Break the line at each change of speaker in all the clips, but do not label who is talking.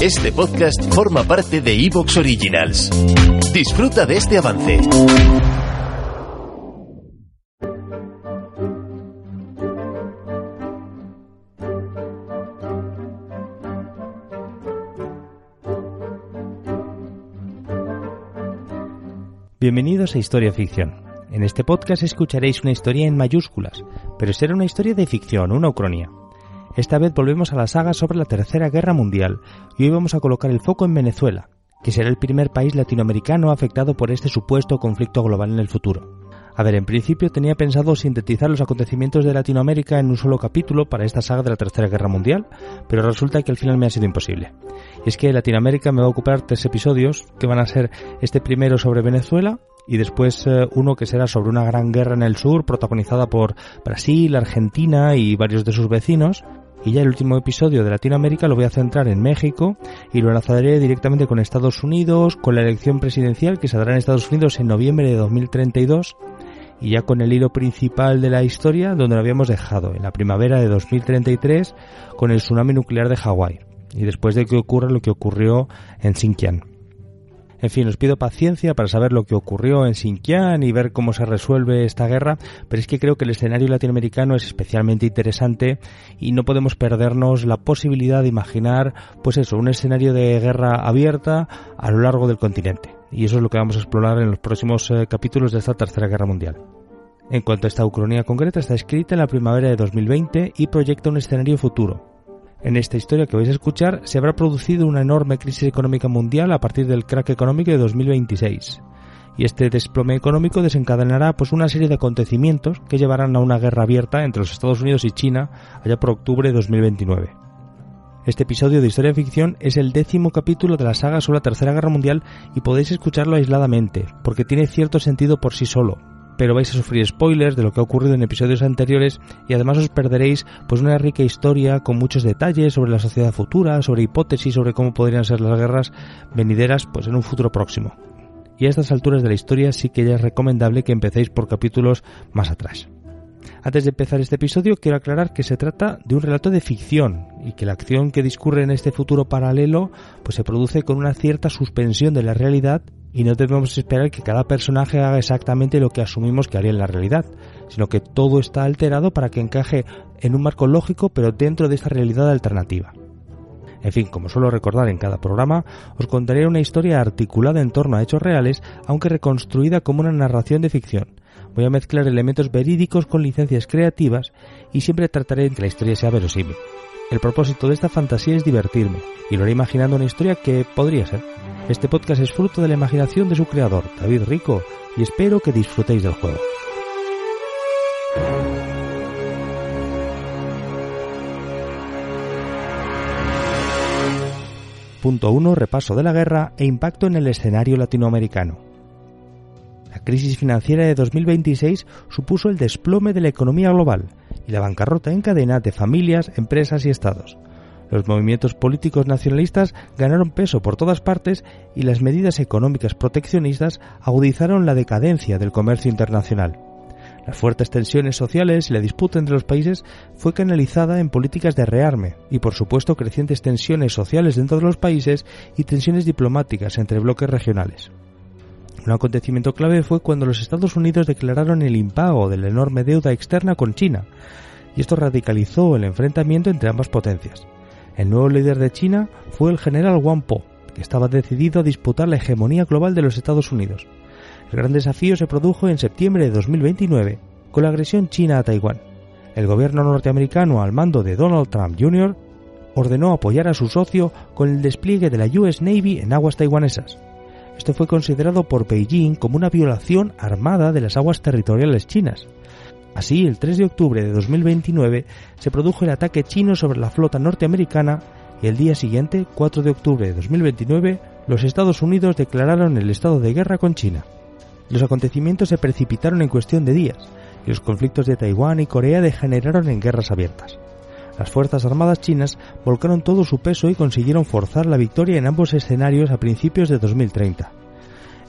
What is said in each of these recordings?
Este podcast forma parte de Evox Originals. Disfruta de este avance.
Bienvenidos a Historia Ficción. En este podcast escucharéis una historia en mayúsculas, pero será una historia de ficción, una ucronía. Esta vez volvemos a la saga sobre la Tercera Guerra Mundial y hoy vamos a colocar el foco en Venezuela, que será el primer país latinoamericano afectado por este supuesto conflicto global en el futuro. A ver, en principio tenía pensado sintetizar los acontecimientos de Latinoamérica en un solo capítulo para esta saga de la Tercera Guerra Mundial, pero resulta que al final me ha sido imposible. Y es que Latinoamérica me va a ocupar tres episodios, que van a ser este primero sobre Venezuela, y después eh, uno que será sobre una gran guerra en el sur protagonizada por Brasil, Argentina y varios de sus vecinos. Y ya el último episodio de Latinoamérica lo voy a centrar en México y lo enlazaré directamente con Estados Unidos, con la elección presidencial que se dará en Estados Unidos en noviembre de 2032 y ya con el hilo principal de la historia donde lo habíamos dejado, en la primavera de 2033 con el tsunami nuclear de Hawái y después de que ocurra lo que ocurrió en Xinjiang. En fin, os pido paciencia para saber lo que ocurrió en Xinjiang y ver cómo se resuelve esta guerra, pero es que creo que el escenario latinoamericano es especialmente interesante y no podemos perdernos la posibilidad de imaginar, pues eso, un escenario de guerra abierta a lo largo del continente. Y eso es lo que vamos a explorar en los próximos eh, capítulos de esta Tercera Guerra Mundial. En cuanto a esta ucronía concreta, está escrita en la primavera de 2020 y proyecta un escenario futuro, en esta historia que vais a escuchar se habrá producido una enorme crisis económica mundial a partir del crack económico de 2026. Y este desplome económico desencadenará pues una serie de acontecimientos que llevarán a una guerra abierta entre los Estados Unidos y China allá por octubre de 2029. Este episodio de Historia Ficción es el décimo capítulo de la saga sobre la Tercera Guerra Mundial y podéis escucharlo aisladamente, porque tiene cierto sentido por sí solo, pero vais a sufrir spoilers de lo que ha ocurrido en episodios anteriores y además os perderéis pues una rica historia con muchos detalles sobre la sociedad futura, sobre hipótesis sobre cómo podrían ser las guerras venideras pues en un futuro próximo. Y a estas alturas de la historia sí que ya es recomendable que empecéis por capítulos más atrás. Antes de empezar este episodio, quiero aclarar que se trata de un relato de ficción y que la acción que discurre en este futuro paralelo pues se produce con una cierta suspensión de la realidad y no debemos esperar que cada personaje haga exactamente lo que asumimos que haría en la realidad, sino que todo está alterado para que encaje en un marco lógico pero dentro de esta realidad alternativa. En fin, como suelo recordar en cada programa, os contaré una historia articulada en torno a hechos reales, aunque reconstruida como una narración de ficción. Voy a mezclar elementos verídicos con licencias creativas y siempre trataré de que la historia sea verosímil. El propósito de esta fantasía es divertirme, y lo haré imaginando una historia que podría ser. Este podcast es fruto de la imaginación de su creador, David Rico, y espero que disfrutéis del juego. Punto 1. Repaso de la guerra e impacto en el escenario latinoamericano. La crisis financiera de 2026 supuso el desplome de la economía global y la bancarrota en cadena de familias, empresas y estados. Los movimientos políticos nacionalistas ganaron peso por todas partes y las medidas económicas proteccionistas agudizaron la decadencia del comercio internacional. Las fuertes tensiones sociales y la disputa entre los países fue canalizada en políticas de rearme y, por supuesto, crecientes tensiones sociales dentro de los países y tensiones diplomáticas entre bloques regionales. Un acontecimiento clave fue cuando los Estados Unidos declararon el impago de la enorme deuda externa con China, y esto radicalizó el enfrentamiento entre ambas potencias. El nuevo líder de China fue el general Wang Po, que estaba decidido a disputar la hegemonía global de los Estados Unidos. El gran desafío se produjo en septiembre de 2029 con la agresión china a Taiwán. El gobierno norteamericano al mando de Donald Trump Jr. ordenó apoyar a su socio con el despliegue de la US Navy en aguas taiwanesas. Esto fue considerado por Beijing como una violación armada de las aguas territoriales chinas. Así, el 3 de octubre de 2029 se produjo el ataque chino sobre la flota norteamericana y el día siguiente, 4 de octubre de 2029, los Estados Unidos declararon el estado de guerra con China. Los acontecimientos se precipitaron en cuestión de días, y los conflictos de Taiwán y Corea degeneraron en guerras abiertas. Las Fuerzas Armadas chinas volcaron todo su peso y consiguieron forzar la victoria en ambos escenarios a principios de 2030.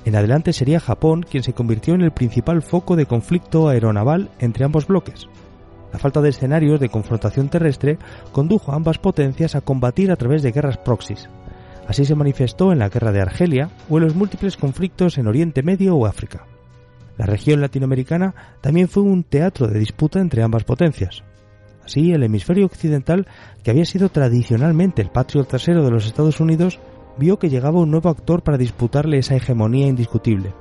En adelante sería Japón quien se convirtió en el principal foco de conflicto aeronaval entre ambos bloques. La falta de escenarios de confrontación terrestre condujo a ambas potencias a combatir a través de guerras proxies. Así se manifestó en la guerra de Argelia o en los múltiples conflictos en Oriente Medio o África. La región latinoamericana también fue un teatro de disputa entre ambas potencias. Así, el hemisferio occidental, que había sido tradicionalmente el patrio trasero de los Estados Unidos, vio que llegaba un nuevo actor para disputarle esa hegemonía indiscutible.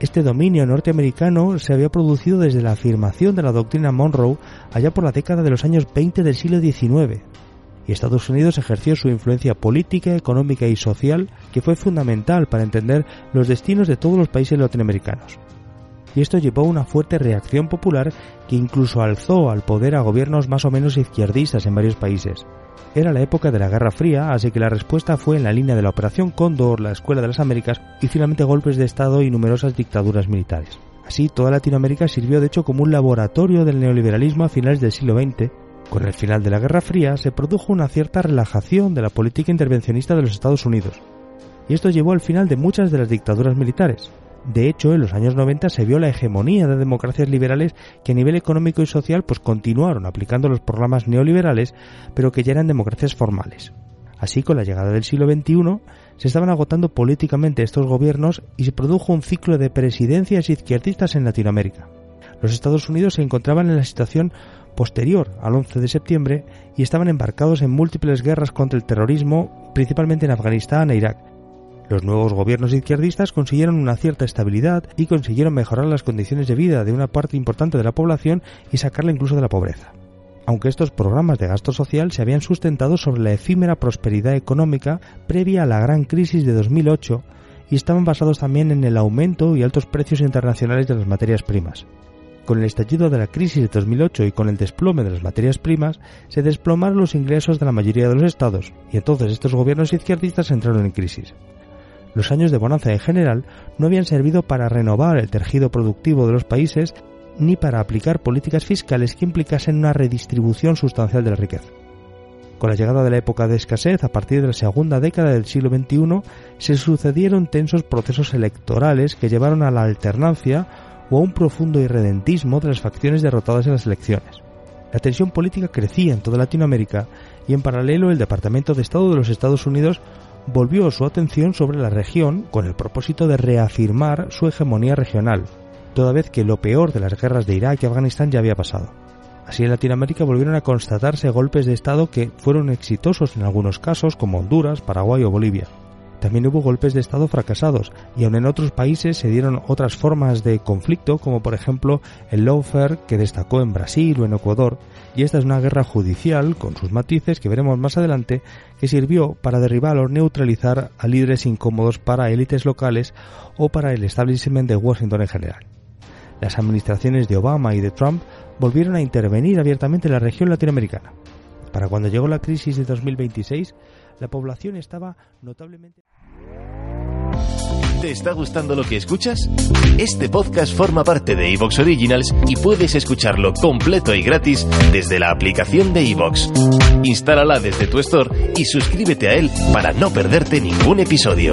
Este dominio norteamericano se había producido desde la afirmación de la doctrina Monroe allá por la década de los años 20 del siglo XIX, y Estados Unidos ejerció su influencia política, económica y social que fue fundamental para entender los destinos de todos los países latinoamericanos y esto llevó a una fuerte reacción popular que incluso alzó al poder a gobiernos más o menos izquierdistas en varios países. Era la época de la Guerra Fría, así que la respuesta fue en la línea de la Operación Cóndor, la Escuela de las Américas y finalmente golpes de Estado y numerosas dictaduras militares. Así, toda Latinoamérica sirvió de hecho como un laboratorio del neoliberalismo a finales del siglo XX. Con el final de la Guerra Fría se produjo una cierta relajación de la política intervencionista de los Estados Unidos, y esto llevó al final de muchas de las dictaduras militares. De hecho, en los años 90 se vio la hegemonía de democracias liberales que a nivel económico y social pues continuaron aplicando los programas neoliberales, pero que ya eran democracias formales. Así, con la llegada del siglo XXI, se estaban agotando políticamente estos gobiernos y se produjo un ciclo de presidencias izquierdistas en Latinoamérica. Los Estados Unidos se encontraban en la situación posterior al 11 de septiembre y estaban embarcados en múltiples guerras contra el terrorismo, principalmente en Afganistán e Irak, los nuevos gobiernos izquierdistas consiguieron una cierta estabilidad y consiguieron mejorar las condiciones de vida de una parte importante de la población y sacarla incluso de la pobreza. Aunque estos programas de gasto social se habían sustentado sobre la efímera prosperidad económica previa a la gran crisis de 2008 y estaban basados también en el aumento y altos precios internacionales de las materias primas. Con el estallido de la crisis de 2008 y con el desplome de las materias primas, se desplomaron los ingresos de la mayoría de los estados, y entonces estos gobiernos izquierdistas entraron en crisis los años de bonanza en general no habían servido para renovar el tejido productivo de los países ni para aplicar políticas fiscales que implicasen una redistribución sustancial de la riqueza. Con la llegada de la época de escasez, a partir de la segunda década del siglo XXI, se sucedieron tensos procesos electorales que llevaron a la alternancia o a un profundo irredentismo de las facciones derrotadas en las elecciones. La tensión política crecía en toda Latinoamérica y en paralelo el Departamento de Estado de los Estados Unidos volvió su atención sobre la región con el propósito de reafirmar su hegemonía regional, toda vez que lo peor de las guerras de Irak y Afganistán ya había pasado. Así en Latinoamérica volvieron a constatarse golpes de Estado que fueron exitosos en algunos casos como Honduras, Paraguay o Bolivia. También hubo golpes de Estado fracasados y aun en otros países se dieron otras formas de conflicto como por ejemplo el lawfare que destacó en Brasil o en Ecuador y esta es una guerra judicial con sus matices que veremos más adelante que sirvió para derribar o neutralizar a líderes incómodos para élites locales o para el establishment de Washington en general. Las administraciones de Obama y de Trump volvieron a intervenir abiertamente en la región latinoamericana. Para cuando llegó la crisis de 2026, la población estaba notablemente...
¿Te está gustando lo que escuchas? Este podcast forma parte de Evox Originals y puedes escucharlo completo y gratis desde la aplicación de Evox. Instálala desde tu store y suscríbete a él para no perderte ningún episodio.